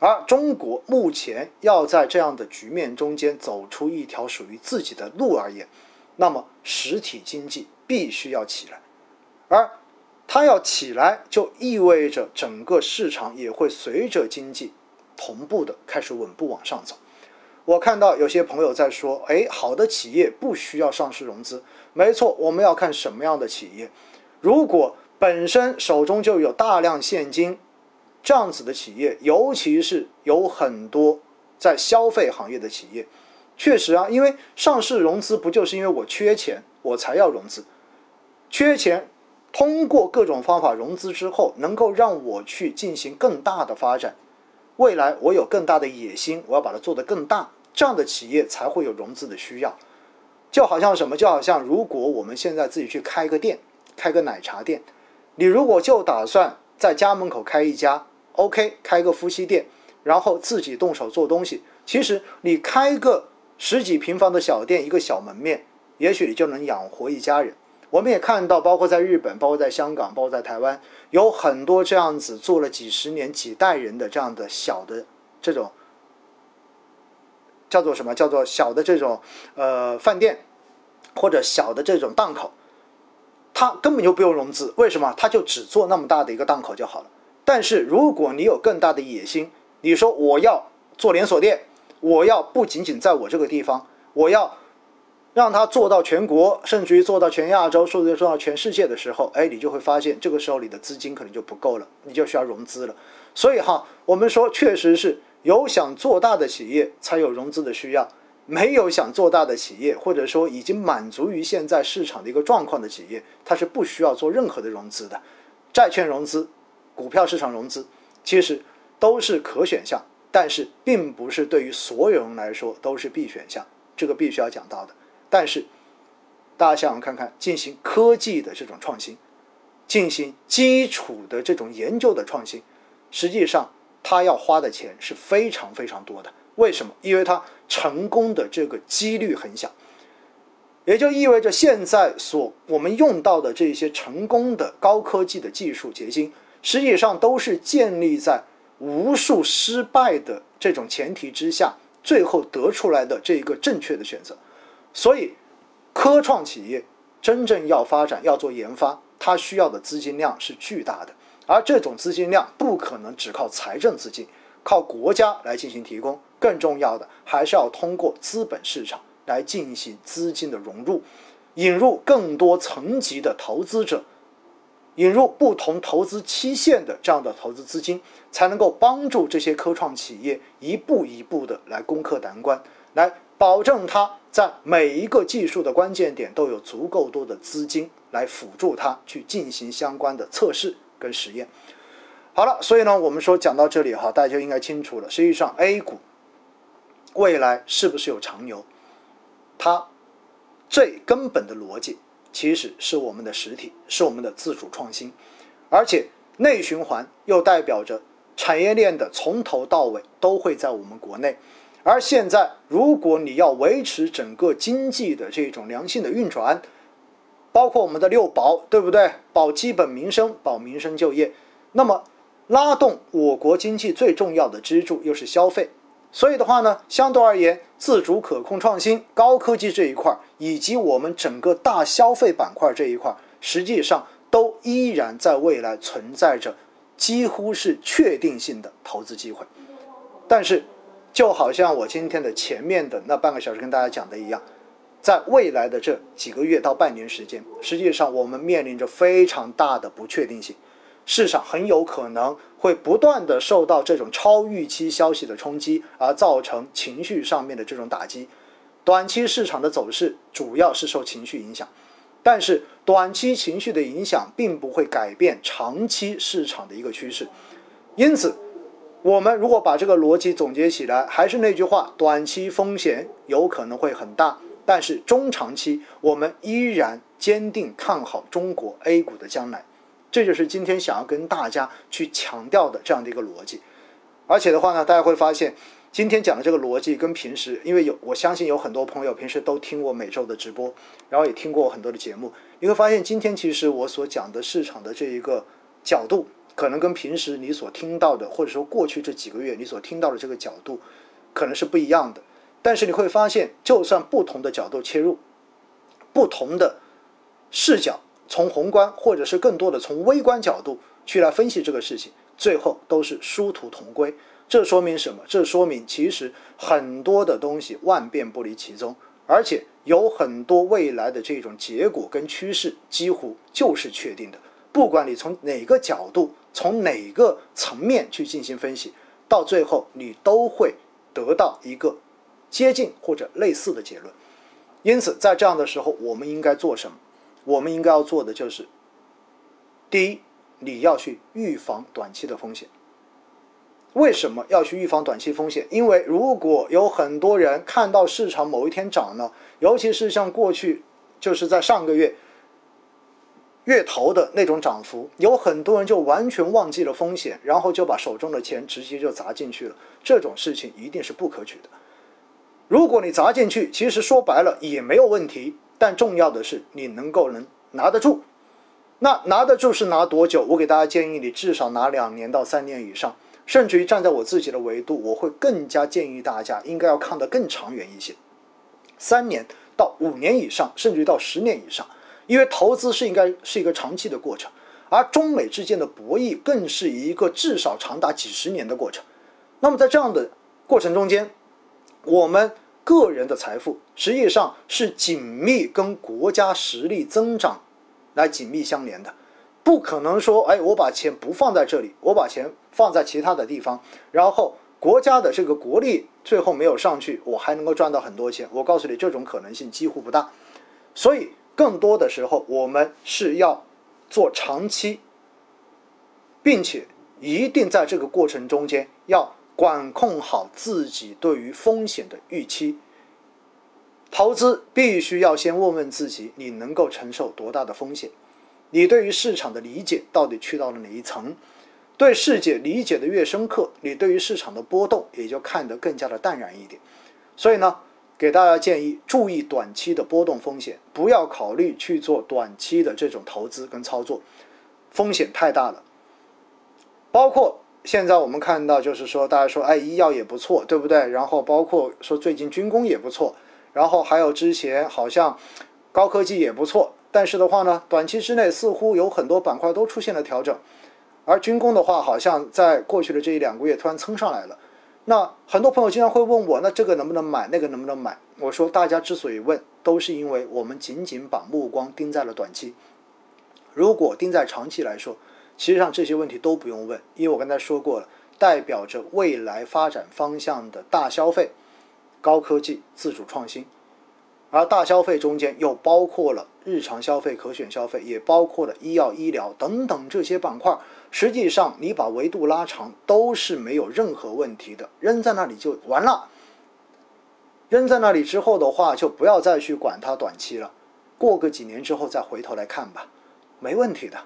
而中国目前要在这样的局面中间走出一条属于自己的路而言，那么实体经济必须要起来，而它要起来，就意味着整个市场也会随着经济同步的开始稳步往上走。我看到有些朋友在说：“哎，好的企业不需要上市融资。”没错，我们要看什么样的企业。如果本身手中就有大量现金，这样子的企业，尤其是有很多在消费行业的企业，确实啊，因为上市融资不就是因为我缺钱，我才要融资，缺钱，通过各种方法融资之后，能够让我去进行更大的发展，未来我有更大的野心，我要把它做得更大，这样的企业才会有融资的需要。就好像什么？就好像如果我们现在自己去开个店，开个奶茶店，你如果就打算在家门口开一家，OK，开个夫妻店，然后自己动手做东西，其实你开个十几平方的小店，一个小门面，也许你就能养活一家人。我们也看到，包括在日本，包括在香港，包括在台湾，有很多这样子做了几十年、几代人的这样的小的这种。叫做什么？叫做小的这种呃饭店，或者小的这种档口，他根本就不用融资。为什么？他就只做那么大的一个档口就好了。但是如果你有更大的野心，你说我要做连锁店，我要不仅仅在我这个地方，我要让它做到全国，甚至于做到全亚洲，甚至于做到全世界的时候，哎，你就会发现这个时候你的资金可能就不够了，你就需要融资了。所以哈，我们说确实是。有想做大的企业才有融资的需要，没有想做大的企业，或者说已经满足于现在市场的一个状况的企业，它是不需要做任何的融资的。债券融资、股票市场融资，其实都是可选项，但是并不是对于所有人来说都是必选项，这个必须要讲到的。但是大家想想看看，进行科技的这种创新，进行基础的这种研究的创新，实际上。他要花的钱是非常非常多的，为什么？因为他成功的这个几率很小，也就意味着现在所我们用到的这些成功的高科技的技术结晶，实际上都是建立在无数失败的这种前提之下，最后得出来的这一个正确的选择。所以，科创企业真正要发展、要做研发，它需要的资金量是巨大的。而这种资金量不可能只靠财政资金，靠国家来进行提供，更重要的还是要通过资本市场来进行资金的融入，引入更多层级的投资者，引入不同投资期限的这样的投资资金，才能够帮助这些科创企业一步一步的来攻克难关，来保证它在每一个技术的关键点都有足够多的资金来辅助它去进行相关的测试。跟实验，好了，所以呢，我们说讲到这里哈，大家就应该清楚了。实际上，A 股未来是不是有长牛？它最根本的逻辑其实是我们的实体，是我们的自主创新，而且内循环又代表着产业链的从头到尾都会在我们国内。而现在，如果你要维持整个经济的这种良性的运转，包括我们的六保，对不对？保基本民生，保民生就业。那么，拉动我国经济最重要的支柱又是消费。所以的话呢，相对而言，自主可控创新、高科技这一块儿，以及我们整个大消费板块这一块，实际上都依然在未来存在着几乎是确定性的投资机会。但是，就好像我今天的前面的那半个小时跟大家讲的一样。在未来的这几个月到半年时间，实际上我们面临着非常大的不确定性，市场很有可能会不断的受到这种超预期消息的冲击，而造成情绪上面的这种打击。短期市场的走势主要是受情绪影响，但是短期情绪的影响并不会改变长期市场的一个趋势。因此，我们如果把这个逻辑总结起来，还是那句话：短期风险有可能会很大。但是中长期，我们依然坚定看好中国 A 股的将来，这就是今天想要跟大家去强调的这样的一个逻辑。而且的话呢，大家会发现今天讲的这个逻辑跟平时，因为有我相信有很多朋友平时都听过每周的直播，然后也听过很多的节目，你会发现今天其实我所讲的市场的这一个角度可能跟平时你所听到的，或者说过去这几个月你所听到的这个角度，可能是不一样的。但是你会发现，就算不同的角度切入，不同的视角，从宏观或者是更多的从微观角度去来分析这个事情，最后都是殊途同归。这说明什么？这说明其实很多的东西万变不离其宗，而且有很多未来的这种结果跟趋势几乎就是确定的。不管你从哪个角度。从哪个层面去进行分析，到最后你都会得到一个接近或者类似的结论。因此，在这样的时候，我们应该做什么？我们应该要做的就是：第一，你要去预防短期的风险。为什么要去预防短期风险？因为如果有很多人看到市场某一天涨了，尤其是像过去，就是在上个月。月头的那种涨幅，有很多人就完全忘记了风险，然后就把手中的钱直接就砸进去了。这种事情一定是不可取的。如果你砸进去，其实说白了也没有问题，但重要的是你能够能拿得住。那拿得住是拿多久？我给大家建议，你至少拿两年到三年以上，甚至于站在我自己的维度，我会更加建议大家应该要看得更长远一些，三年到五年以上，甚至于到十年以上。因为投资是应该是一个长期的过程，而中美之间的博弈更是一个至少长达几十年的过程。那么在这样的过程中间，我们个人的财富实际上是紧密跟国家实力增长来紧密相连的。不可能说，哎，我把钱不放在这里，我把钱放在其他的地方，然后国家的这个国力最后没有上去，我还能够赚到很多钱。我告诉你，这种可能性几乎不大。所以。更多的时候，我们是要做长期，并且一定在这个过程中间要管控好自己对于风险的预期。投资必须要先问问自己，你能够承受多大的风险？你对于市场的理解到底去到了哪一层？对世界理解的越深刻，你对于市场的波动也就看得更加的淡然一点。所以呢？给大家建议，注意短期的波动风险，不要考虑去做短期的这种投资跟操作，风险太大了。包括现在我们看到，就是说大家说，哎，医药也不错，对不对？然后包括说最近军工也不错，然后还有之前好像高科技也不错，但是的话呢，短期之内似乎有很多板块都出现了调整，而军工的话，好像在过去的这一两个月突然蹭上来了。那很多朋友经常会问我，那这个能不能买，那个能不能买？我说，大家之所以问，都是因为我们仅仅把目光盯在了短期。如果盯在长期来说，其实上这些问题都不用问，因为我刚才说过了，代表着未来发展方向的大消费、高科技、自主创新。而大消费中间又包括了日常消费、可选消费，也包括了医药、医疗等等这些板块。实际上，你把维度拉长都是没有任何问题的，扔在那里就完了。扔在那里之后的话，就不要再去管它短期了，过个几年之后再回头来看吧，没问题的。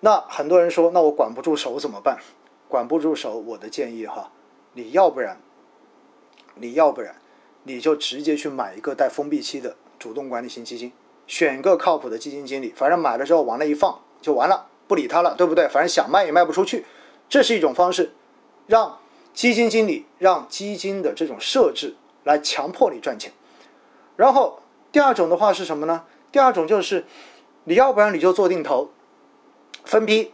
那很多人说，那我管不住手怎么办？管不住手，我的建议哈，你要不然，你要不然，你就直接去买一个带封闭期的主动管理型基金，选个靠谱的基金经理，反正买了之后往那一放就完了。不理他了，对不对？反正想卖也卖不出去，这是一种方式，让基金经理、让基金的这种设置来强迫你赚钱。然后第二种的话是什么呢？第二种就是你要不然你就做定投，分批，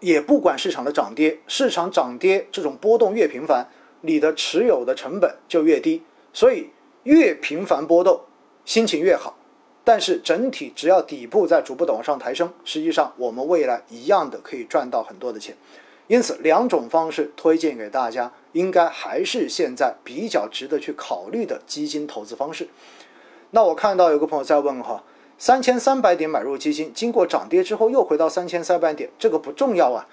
也不管市场的涨跌，市场涨跌这种波动越频繁，你的持有的成本就越低，所以越频繁波动，心情越好。但是整体只要底部在逐步的往上抬升，实际上我们未来一样的可以赚到很多的钱。因此，两种方式推荐给大家，应该还是现在比较值得去考虑的基金投资方式。那我看到有个朋友在问哈，三千三百点买入基金，经过涨跌之后又回到三千三百点，这个不重要啊，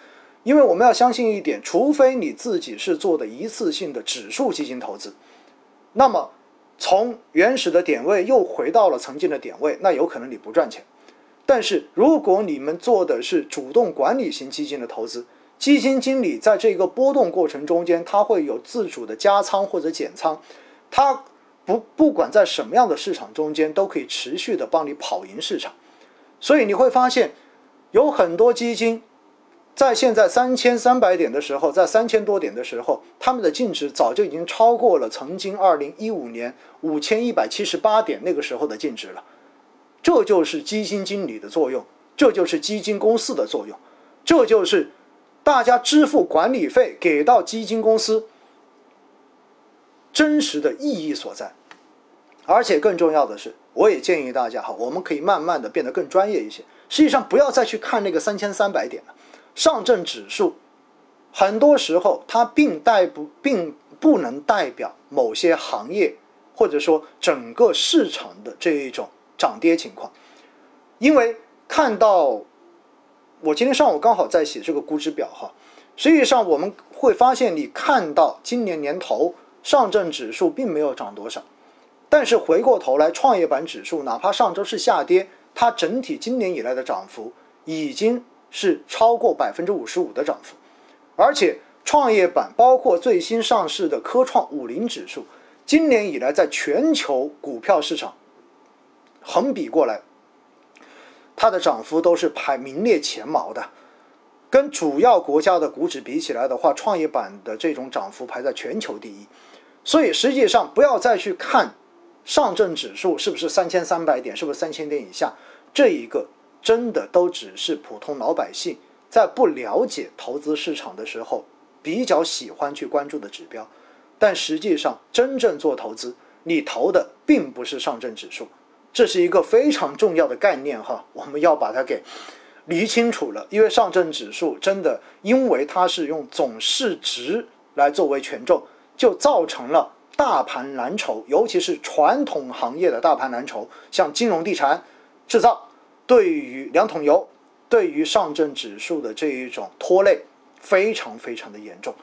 因为我们要相信一点，除非你自己是做的一次性的指数基金投资，那么。从原始的点位又回到了曾经的点位，那有可能你不赚钱。但是如果你们做的是主动管理型基金的投资，基金经理在这个波动过程中间，他会有自主的加仓或者减仓，他不不管在什么样的市场中间，都可以持续的帮你跑赢市场。所以你会发现，有很多基金在现在三千三百点的时候，在三千多点的时候，他们的净值早就已经超过了曾经二零一五年五千一百七十八点那个时候的净值了。这就是基金经理的作用，这就是基金公司的作用，这就是大家支付管理费给到基金公司真实的意义所在。而且更重要的是，我也建议大家哈，我们可以慢慢的变得更专业一些。实际上，不要再去看那个三千三百点了。上证指数，很多时候它并代不并不能代表某些行业或者说整个市场的这一种涨跌情况，因为看到我今天上午刚好在写这个估值表哈，实际上我们会发现，你看到今年年头上证指数并没有涨多少，但是回过头来创业板指数，哪怕上周是下跌，它整体今年以来的涨幅已经。是超过百分之五十五的涨幅，而且创业板包括最新上市的科创五零指数，今年以来在全球股票市场横比过来，它的涨幅都是排名列前茅的。跟主要国家的股指比起来的话，创业板的这种涨幅排在全球第一。所以实际上不要再去看上证指数是不是三千三百点，是不是三千点以下这一个。真的都只是普通老百姓在不了解投资市场的时候比较喜欢去关注的指标，但实际上真正做投资，你投的并不是上证指数，这是一个非常重要的概念哈，我们要把它给理清楚了。因为上证指数真的，因为它是用总市值来作为权重，就造成了大盘蓝筹，尤其是传统行业的大盘蓝筹，像金融、地产、制造。对于两桶油，对于上证指数的这一种拖累非常非常的严重，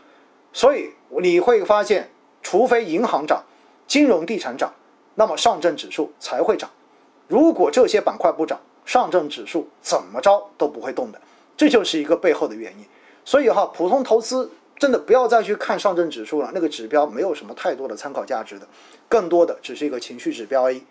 所以你会发现，除非银行涨、金融地产涨，那么上证指数才会涨。如果这些板块不涨，上证指数怎么着都不会动的。这就是一个背后的原因。所以哈，普通投资真的不要再去看上证指数了，那个指标没有什么太多的参考价值的，更多的只是一个情绪指标而已。